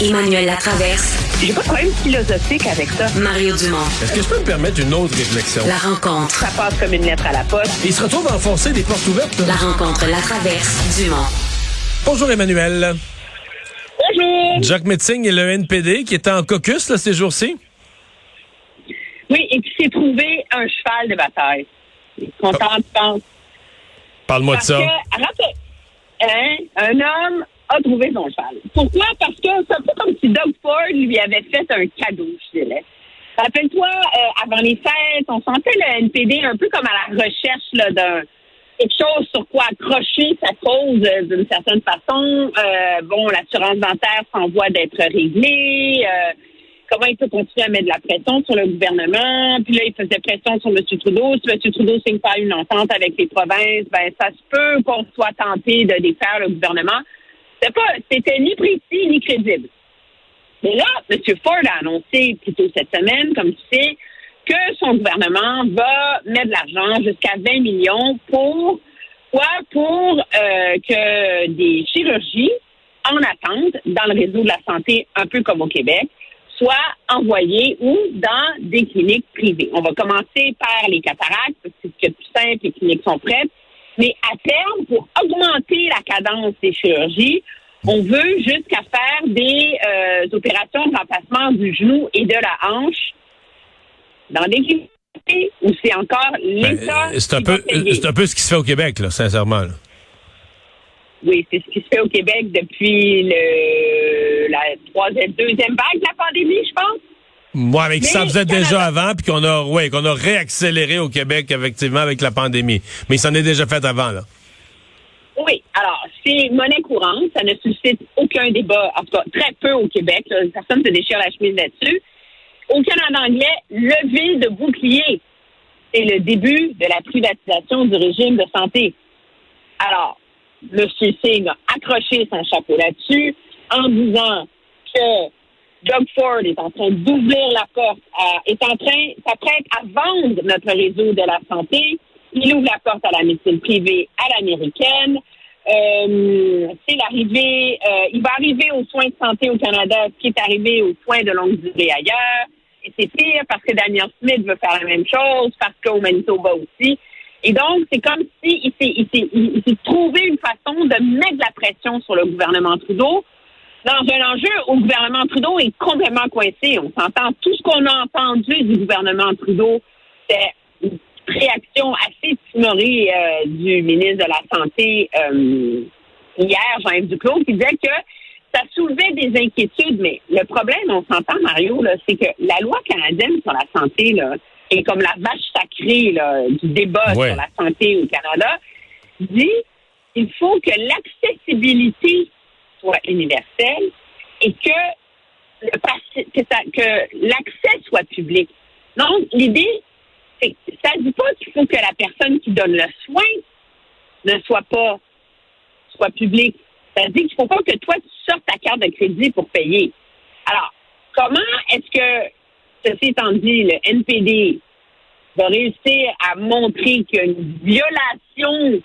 Emmanuel Latraverse. J'ai pas de problème philosophique avec ça. Mario Dumont. Est-ce que je peux me permettre une autre réflexion? La rencontre. Ça passe comme une lettre à la poste. Il se retrouve à enfoncer des portes ouvertes. La rencontre, la traverse, Dumont. Bonjour Emmanuel. Bonjour. Jacques Metzing et le NPD qui étaient en caucus là, ces jours-ci. Oui, et qui s'est trouvé un cheval de bataille. Content, tu penses? Parle-moi de Parce ça. que, hein, un homme a trouvé son cheval. Pourquoi? Parce que c'est un peu comme si Doug Ford lui avait fait un cadeau, je dirais. Rappelle-toi, euh, avant les fêtes, on sentait le NPD un peu comme à la recherche d'un quelque chose sur quoi accrocher sa cause euh, d'une certaine façon. Euh, bon, l'assurance dentaire s'en voit d'être réglée. Comment il peut continuer à mettre de la pression sur le gouvernement? Puis là, il faisait pression sur M. Trudeau. Si M. Trudeau signe pas une entente avec les provinces, ben ça se peut qu'on soit tenté de défaire le gouvernement. Pas, c'était ni précis ni crédible. Mais là, M. Ford a annoncé plus tôt cette semaine, comme tu sais, que son gouvernement va mettre de l'argent jusqu'à 20 millions pour quoi? Pour euh, que des chirurgies en attente dans le réseau de la santé, un peu comme au Québec, soient envoyées ou dans des cliniques privées. On va commencer par les cataractes, parce que c'est plus simple, les cliniques sont prêtes. Mais à terme, pour augmenter la cadence des chirurgies, on veut jusqu'à faire des euh, opérations de remplacement du genou et de la hanche dans des cliniques où c'est encore l'État. Ben, c'est un peu, payer. c'est un peu ce qui se fait au Québec, là, sincèrement. là. Oui, c'est ce qui se fait au Québec depuis le, la troisième, deuxième vague de la pandémie, je pense. Moi, avec ça Mais faisait Canada- déjà avant, puis qu'on a, ouais, qu'on a réaccéléré au Québec, effectivement, avec la pandémie. Mais il s'en est déjà fait avant, là. Oui, alors, c'est monnaie courante. Ça ne suscite aucun débat, en tout cas, très peu au Québec. là. Personne ne se déchire la chemise là-dessus. Au Canada anglais, lever de bouclier, c'est le début de la privatisation du régime de santé. Alors, M. Singh a accroché son chapeau là-dessus en disant que Doug Ford est en train d'ouvrir la porte, à- est en train, s'apprête à vendre notre réseau de la santé. Il ouvre la porte à la médecine privée à l'américaine. Euh, c'est l'arrivée, euh, il va arriver aux soins de santé au Canada, ce qui est arrivé aux soins de longue durée ailleurs. Et c'est pire parce que Daniel Smith veut faire la même chose, parce qu'au Manitoba aussi. Et donc, c'est comme si s'est, il s'est- il- il s'est trouvé une façon de mettre la pression sur le gouvernement Trudeau dans un enjeu où le gouvernement Trudeau est complètement coincé. On s'entend, tout ce qu'on a entendu du gouvernement Trudeau, c'est une réaction assez timorée euh, du ministre de la Santé euh, hier, Jean-Yves Duclos, qui disait que ça soulevait des inquiétudes, mais le problème, on s'entend, Mario, c'est que la loi canadienne sur la santé là, est comme la vache sacrée là, du débat Ouais. sur la santé au Canada, dit il faut que l'accessibilité soit universelle et que que, l'accès soit public. Donc, l'idée, c'est ça ne dit pas qu'il faut que la personne qui donne le soin ne soit pas soit publique. Ça dit qu'il ne faut pas que toi, tu sortes ta carte de crédit pour payer. Alors, comment est-ce que, ceci étant dit, le NPD va réussir à montrer qu'il y a une violation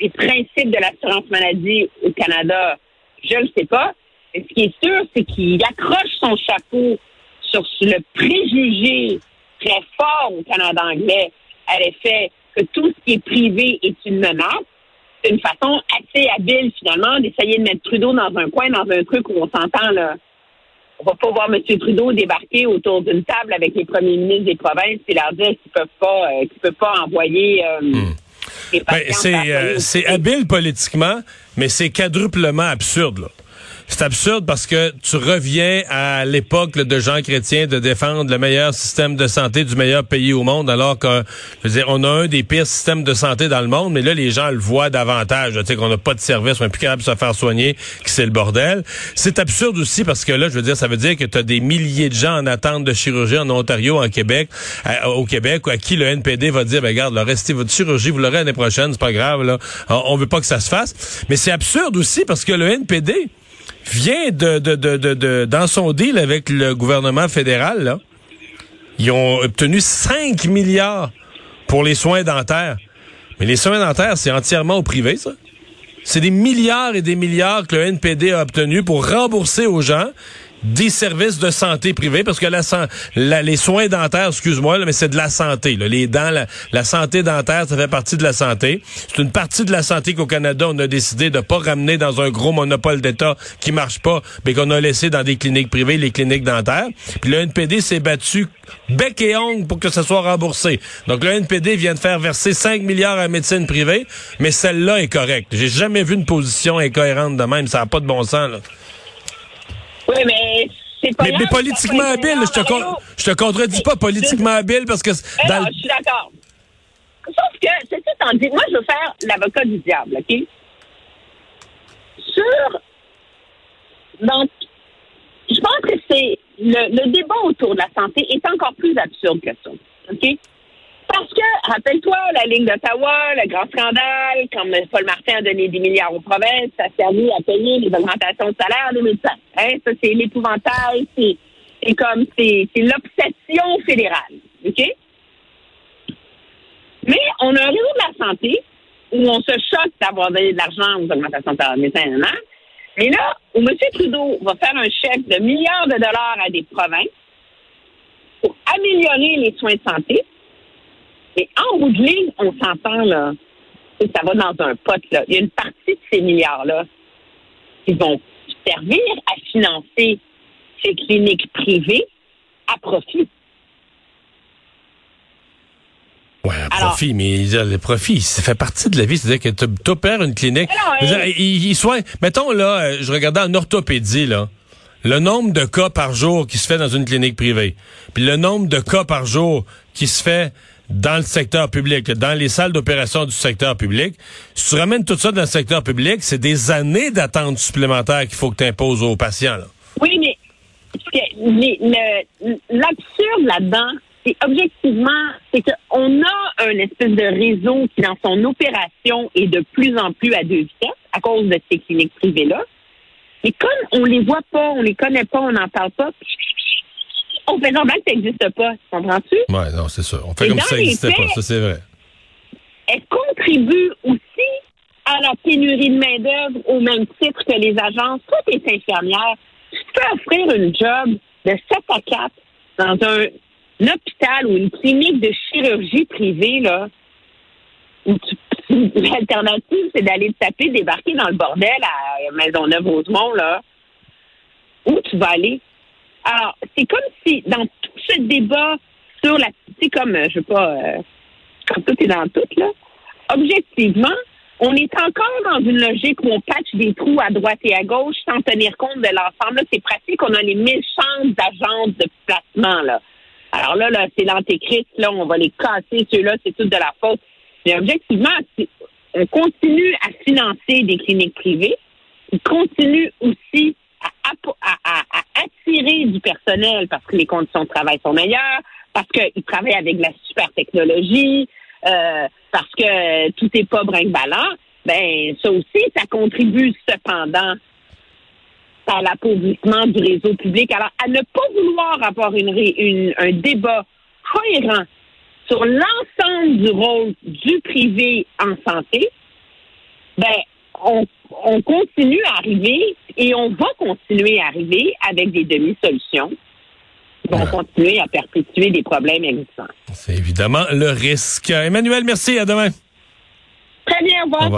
des principes de l'assurance maladie au Canada? Je ne sais pas. Mais ce qui est sûr, c'est qu'il accroche son chapeau sur le préjugé très fort au Canada anglais à l'effet que tout ce qui est privé est une menace. C'est une façon assez habile, finalement, d'essayer de mettre Trudeau dans un coin, dans un truc où on s'entend, là. On va pas voir M. Trudeau débarquer autour d'une table avec les premiers ministres des provinces et leur dire qu'ils peuvent pas, euh, qu'ils peuvent pas envoyer, euh, les Ben, c'est, euh, c'est habile politiquement, mais c'est quadruplement absurde, là. C'est absurde parce que tu reviens à l'époque de Jean Chrétien de défendre le meilleur système de santé du meilleur pays au monde, alors que, a un des pires systèmes de santé dans le monde, mais là, les gens le voient davantage, tu sais, qu'on n'a pas de service, on n'est plus capable de se faire soigner, que c'est le bordel. C'est absurde aussi parce que là, je veux dire, ça veut dire que tu as des milliers de gens en attente de chirurgie en Ontario, en Québec, au Québec, à qui le NPD va dire, ben, regarde, restez votre chirurgie, vous l'aurez l'année prochaine, c'est pas grave, là. On, on veut pas que ça se fasse. Mais c'est absurde aussi parce que le NPD, vient de, dans son deal avec le gouvernement fédéral, là, ils ont obtenu 5 milliards pour les soins dentaires. Mais les soins dentaires, c'est entièrement au privé, ça. C'est des milliards et des milliards que le NPD a obtenus pour rembourser aux gens des services de santé privés, parce que la, la les soins dentaires, excuse-moi, mais c'est de la santé. Là. Les dents, la, santé dentaire, ça fait partie de la santé. C'est une partie de la santé qu'au Canada, on a décidé de pas ramener dans un gros monopole d'État qui marche pas, mais qu'on a laissé dans des cliniques privées, les cliniques dentaires. Puis le NPD s'est battu bec et ongle pour que ça soit remboursé. Donc le NPD vient de faire verser 5 milliards à la médecine privée, mais celle-là est correcte. J'ai jamais vu une position incohérente de même. Ça n'a pas de bon sens. Oui, mais c'est pas. Mais, mais politiquement habile, je te, je te contredis pas politiquement habile parce que. Dans non, je suis d'accord. Sauf que, c'est tout en dit, moi, je veux faire l'avocat du diable, OK? Sur. Donc, je pense que c'est. Le, le débat autour de la santé est encore plus absurde que ça. OK? Parce que, rappelle-toi, la ligne d'Ottawa, le grand scandale, quand Paul Martin a donné des milliards aux provinces, ça a servi à payer les augmentations de salaire des médecins. Hein? Ça, c'est l'épouvantail, c'est, c'est comme, c'est, c'est l'obsession fédérale. OK? Mais on a un réseau de la santé où on se choque d'avoir donné de l'argent aux augmentations de salaire des médecins. Mais là, où M. Trudeau va faire un chèque de milliards de dollars à des provinces pour améliorer les soins de santé, mais en bout de ligne, on s'entend, là, ça va dans un pot, là. Il y a une partie de ces milliards-là qui vont servir à financer ces cliniques privées à profit. Oui, à profit, mais le profit, ça fait partie de la vie. C'est-à-dire que tu opères une clinique. il, mettons, là, euh, je regardais en orthopédie, là, le nombre de cas par jour qui se fait dans une clinique privée, puis le nombre de cas par jour qui se fait dans le secteur public, dans les salles d'opération du secteur public. Si tu ramènes tout ça dans le secteur public, c'est des années d'attente supplémentaire qu'il faut que tu imposes aux patients. Oui, mais l'absurde là-dedans, c'est objectivement, c'est qu'on a un espèce de réseau qui, dans son opération, est de plus en plus à deux vitesses à cause de ces cliniques privées-là. Et comme on les voit pas, on les connaît pas, on n'en parle pas, on fait semblant que ça n'existe pas. Comprends-tu? Oui, non, c'est ça. On fait comme si ça n'existait pas. Ça, c'est vrai. Elle contribue aussi à la pénurie de main-d'œuvre au même titre que les agences. Toi, tu es infirmière. Tu peux offrir une job de 7 à 4 dans un, hôpital ou une clinique de chirurgie privée, là, où l'alternative, c'est d'aller te taper, débarquer dans le bordel à Maisonneuve-Rosemont, là. Où tu vas aller? Alors, c'est comme si dans tout ce débat sur la, c'est comme, euh, je sais pas, euh, comme tout est dans tout, là, objectivement, on est encore dans une logique où on patche des trous à droite et à gauche sans tenir compte de l'ensemble. C'est pratique, on a les méchantes agences de placement, là. Alors là, là, c'est l'antéchrist, là, on va les casser, ceux-là, c'est tout de la faute. Mais objectivement, on continue à financer des cliniques privées. On continue aussi à, attirer du personnel parce que les conditions de travail sont meilleures, parce qu'ils travaillent avec la super technologie, euh, parce que tout n'est pas brinque-ballant, ben ça aussi, ça contribue cependant à l'appauvrissement du réseau public. Alors, à ne pas vouloir avoir une, un débat cohérent sur l'ensemble du rôle du privé en santé, ben, on, on continue à arriver et on va continuer à arriver avec des demi-solutions qui vont continuer à perpétuer des problèmes existants. C'est évidemment le risque. Emmanuel, merci. À demain. Très bien. Au revoir.